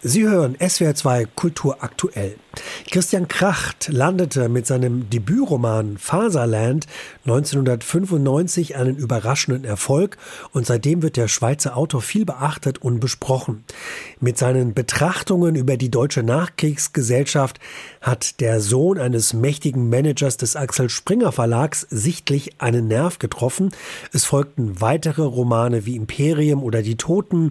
Sie hören SWR 2 Kultur aktuell. Christian Kracht landete mit seinem Debütroman Faserland 1995 einen überraschenden Erfolg und seitdem wird der Schweizer Autor viel beachtet und besprochen. Mit seinen Betrachtungen über die deutsche Nachkriegsgesellschaft hat der Sohn eines mächtigen Managers des Axel Springer Verlags sichtlich einen Nerv getroffen. Es folgten weitere Romane wie Imperium oder Die Toten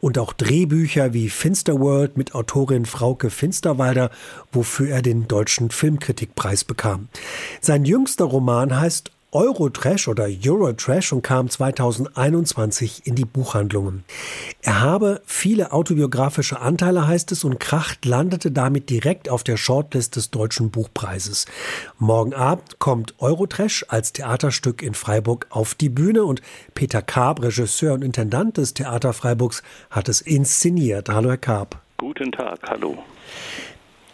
und auch Drehbücher wie Finsterworld World mit Autorin Frauke Finsterwalder, wofür er den Deutschen Filmkritikpreis bekam. Sein jüngster Roman heißt Eurotrash oder Eurotrash und kam 2021 in die Buchhandlungen. Er habe viele autobiografische Anteile, heißt es, und Kracht landete damit direkt auf der Shortlist des Deutschen Buchpreises. Morgen Abend kommt Eurotrash als Theaterstück in Freiburg auf die Bühne und Peter Karp, Regisseur und Intendant des Theater Freiburgs, hat es inszeniert. Hallo, Herr Karp. Guten Tag, hallo.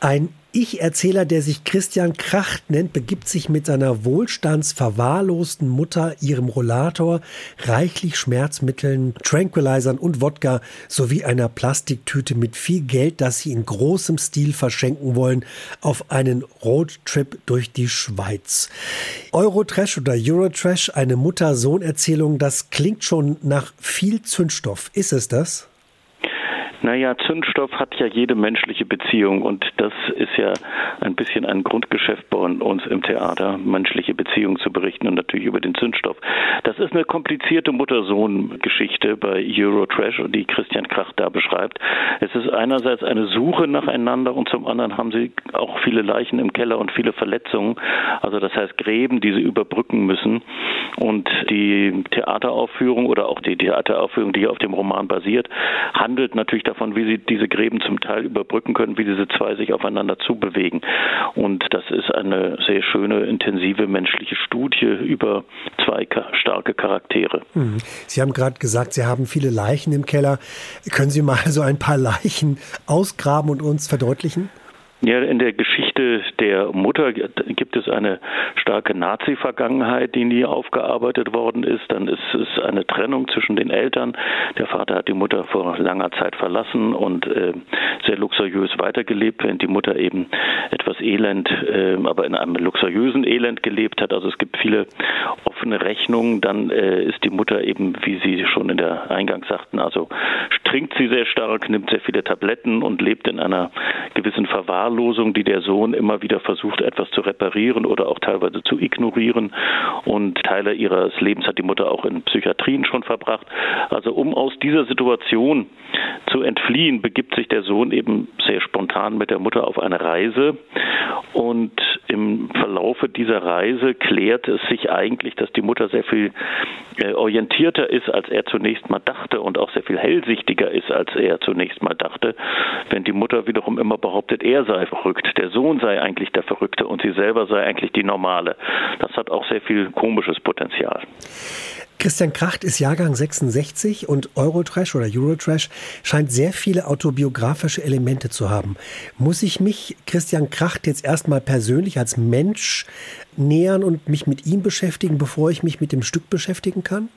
Ein Ich-Erzähler, der sich Christian Kracht nennt, begibt sich mit seiner wohlstandsverwahrlosten Mutter, ihrem Rollator, reichlich Schmerzmitteln, Tranquilizern und Wodka sowie einer Plastiktüte mit viel Geld, das sie in großem Stil verschenken wollen, auf einen Roadtrip durch die Schweiz. Eurotrash oder Eurotrash, eine Mutter-Sohn-Erzählung, das klingt schon nach viel Zündstoff. Ist es das? Naja, Zündstoff hat ja jede menschliche Beziehung und das ist ja ein bisschen ein Grundgeschäft bei uns im Theater, menschliche Beziehungen zu berichten und natürlich über den Zündstoff. Das ist eine komplizierte Mutter-Sohn-Geschichte bei Eurotrash, die Christian Krach da beschreibt. Es ist einerseits eine Suche nacheinander und zum anderen haben sie auch viele Leichen im Keller und viele Verletzungen, also das heißt Gräben, die sie überbrücken müssen. Und die Theateraufführung oder auch die Theateraufführung, die auf dem Roman basiert, handelt natürlich davon, wie sie diese Gräben zum Teil überbrücken können, wie diese zwei sich aufeinander zubewegen. Und das ist eine sehr schöne, intensive menschliche Studie über zwei starke Charaktere. Mhm. Sie haben gerade gesagt, Sie haben viele Leichen im Keller. Können Sie mal so ein paar Leichen ausgraben und uns verdeutlichen? Ja, in der Geschichte der Mutter gibt es eine starke Nazi-Vergangenheit, die nie aufgearbeitet worden ist. Dann ist es eine Trennung zwischen den Eltern. Der Vater hat die Mutter vor langer Zeit verlassen und äh, sehr luxuriös weitergelebt, während die Mutter eben etwas elend, äh, aber in einem luxuriösen Elend gelebt hat. Also es gibt viele offene Rechnungen. Dann äh, ist die Mutter eben, wie Sie schon in der Eingang sagten, also trinkt sie sehr stark, nimmt sehr viele Tabletten und lebt in einer gewissen Verwahrlosung, die der Sohn immer wieder versucht, etwas zu reparieren oder auch teilweise zu ignorieren. Und Teile ihres Lebens hat die Mutter auch in Psychiatrien schon verbracht. Also um aus dieser Situation zu entfliehen, begibt sich der Sohn eben sehr spontan mit der Mutter auf eine Reise. Und im Verlaufe dieser Reise klärt es sich eigentlich, dass die Mutter sehr viel äh, orientierter ist, als er zunächst mal dachte und auch sehr viel hellsichtiger ist, als er zunächst mal dachte. Wenn die Mutter wiederum immer behauptet, er sei verrückt, der Sohn sei eigentlich der Verrückte und sie selber sei eigentlich die Normale. Das hat auch sehr viel komisches Potenzial. Christian Kracht ist Jahrgang 66 und Eurotrash oder Eurotrash scheint sehr viele autobiografische Elemente zu haben. Muss ich mich Christian Kracht jetzt erstmal persönlich als Mensch nähern und mich mit ihm beschäftigen, bevor ich mich mit dem Stück beschäftigen kann?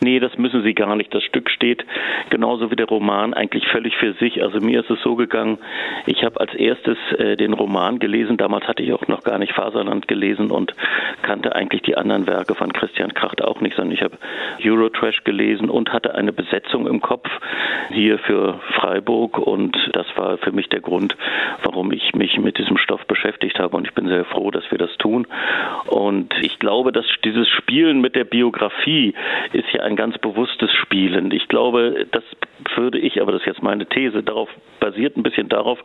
Nee, das müssen Sie gar nicht. Das Stück steht genauso wie der Roman eigentlich völlig für sich. Also mir ist es so gegangen, ich habe als erstes äh, den Roman gelesen. Damals hatte ich auch noch gar nicht Faserland gelesen und kannte eigentlich die anderen Werke von Christian Kracht auch nicht, sondern ich habe Eurotrash gelesen und hatte eine Besetzung im Kopf hier für Freiburg und das war für mich der Grund, warum ich mich mit diesem Stoff beschäftigt habe und ich bin sehr froh, dass wir das tun. Und ich glaube, dass dieses Spielen mit der Biografie ist ja ein ganz bewusstes Spielen. Ich glaube, das würde ich, aber das ist jetzt meine These, darauf basiert ein bisschen darauf,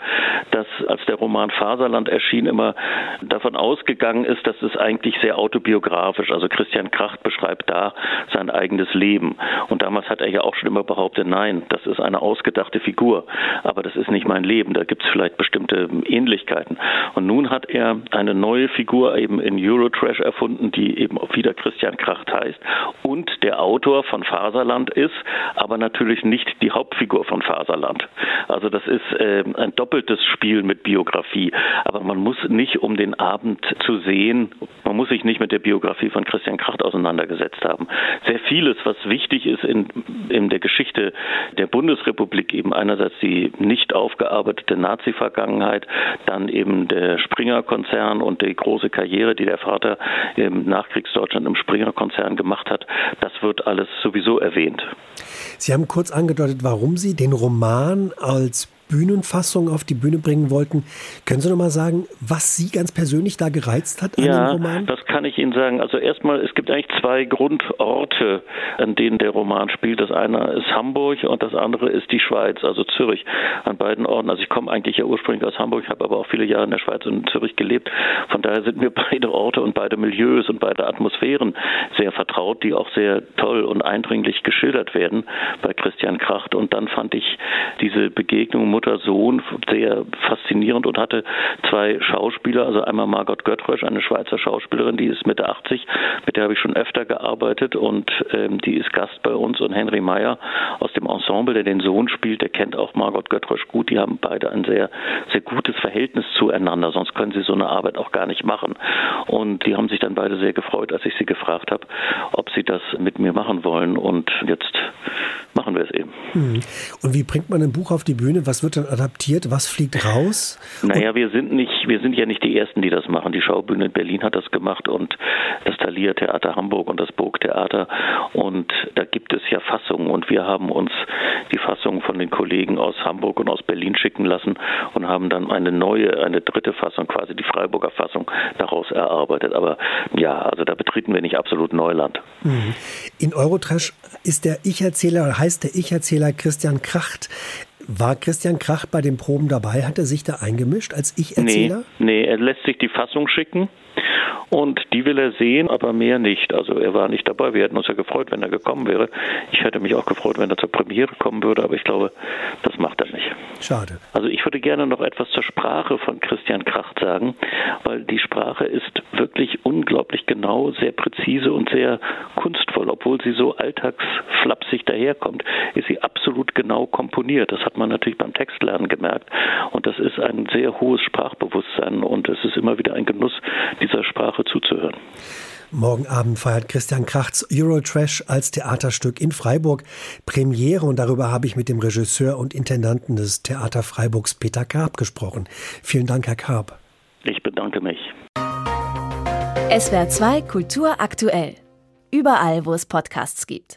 dass als der Roman Faserland erschien, immer davon ausgegangen ist, dass es eigentlich sehr autobiografisch, also Christian Kracht beschreibt da sein eigenes Leben. Und damals hat er ja auch schon immer behauptet, nein, das ist eine ausgedachte Figur, aber das ist nicht mein Leben, da gibt es vielleicht bestimmte Ähnlichkeiten. Und nun hat er eine neue Figur eben in Eurotrash erfunden, die eben wieder Christian Kracht heißt und der Autor von Faserland ist, aber natürlich nicht die die Hauptfigur von Faserland. Also das ist äh, ein doppeltes Spiel mit Biografie. Aber man muss nicht, um den Abend zu sehen, man muss sich nicht mit der Biografie von Christian Kracht auseinandergesetzt haben. Sehr vieles, was wichtig ist in, in der Geschichte der Bundesrepublik, eben einerseits die nicht aufgearbeitete Nazi-Vergangenheit, dann eben der Springer-Konzern und die große Karriere, die der Vater im Nachkriegsdeutschland im Springer-Konzern gemacht hat, das wird alles sowieso erwähnt. Sie haben kurz angedeutet, warum Sie den Roman als Bühnenfassung auf die Bühne bringen wollten. Können Sie noch mal sagen, was Sie ganz persönlich da gereizt hat an ja, dem Roman? das kann ich Ihnen sagen. Also erstmal, es gibt eigentlich zwei Grundorte, an denen der Roman spielt. Das eine ist Hamburg und das andere ist die Schweiz, also Zürich. An beiden Orten. Also ich komme eigentlich ja ursprünglich aus Hamburg, habe aber auch viele Jahre in der Schweiz und in Zürich gelebt. Von daher sind mir beide Orte und beide Milieus und beide Atmosphären sehr vertraut, die auch sehr toll und eindringlich geschildert werden bei Christian Kracht. Und dann fand ich diese Begegnung Mutter-Sohn sehr faszinierend und hatte zwei Schauspieler, also einmal Margot Göttrösch, eine Schweizer Schauspielerin, die ist Mitte 80, mit der habe ich schon öfter gearbeitet und ähm, die ist Gast bei uns und Henry Meyer aus dem Ensemble, der den Sohn spielt, der kennt auch Margot Göttrösch gut, die haben beide ein sehr, sehr gutes Verhältnis zueinander, sonst können sie so eine Arbeit auch gar nicht machen und die haben sich dann beide sehr gefreut, als ich sie gefragt habe, ob sie das mit mir machen wollen und jetzt machen wir es eben. Hm. Und wie bringt man ein Buch auf die Bühne? Was wird dann adaptiert? Was fliegt raus? Naja, wir sind nicht, wir sind ja nicht die Ersten, die das machen. Die Schaubühne in Berlin hat das gemacht und das Thalia Theater Hamburg und das Burgtheater. Und da gibt es ja Fassungen und wir haben uns die Fassung von den Kollegen aus Hamburg und aus Berlin schicken lassen und haben dann eine neue, eine dritte Fassung, quasi die Freiburger Fassung, daraus erarbeitet. Aber ja, also da betreten wir nicht absolut Neuland. Hm. In Eurotrash ist der Ich-Erzähler, heißt der Ich-Erzähler Christian Kracht. War Christian Kracht bei den Proben dabei? Hat er sich da eingemischt als Ich-Erzähler? Nee, nee, er lässt sich die Fassung schicken und die will er sehen, aber mehr nicht. Also er war nicht dabei. Wir hätten uns ja gefreut, wenn er gekommen wäre. Ich hätte mich auch gefreut, wenn er zur Premiere kommen würde, aber ich glaube, das macht er nicht. Schade. Also ich würde gerne noch etwas zur Sprache von Christian Kracht sagen, weil die Sprache ist wirklich unglaublich genau, sehr präzise und sehr kunstvoll. Obwohl sie so alltagsflapsig daherkommt, ist sie absolut genau komponiert. Das hat man natürlich beim Textlernen gemerkt. Und das ist ein sehr hohes Sprachbewusstsein und es ist immer wieder ein Genuss, dieser Sprache zuzuhören. Morgen Abend feiert Christian Krachts Eurotrash als Theaterstück in Freiburg Premiere und darüber habe ich mit dem Regisseur und Intendanten des Theater Freiburgs Peter Karp gesprochen. Vielen Dank, Herr Karp. Ich bedanke mich. SWR 2 Kultur aktuell. Überall, wo es Podcasts gibt.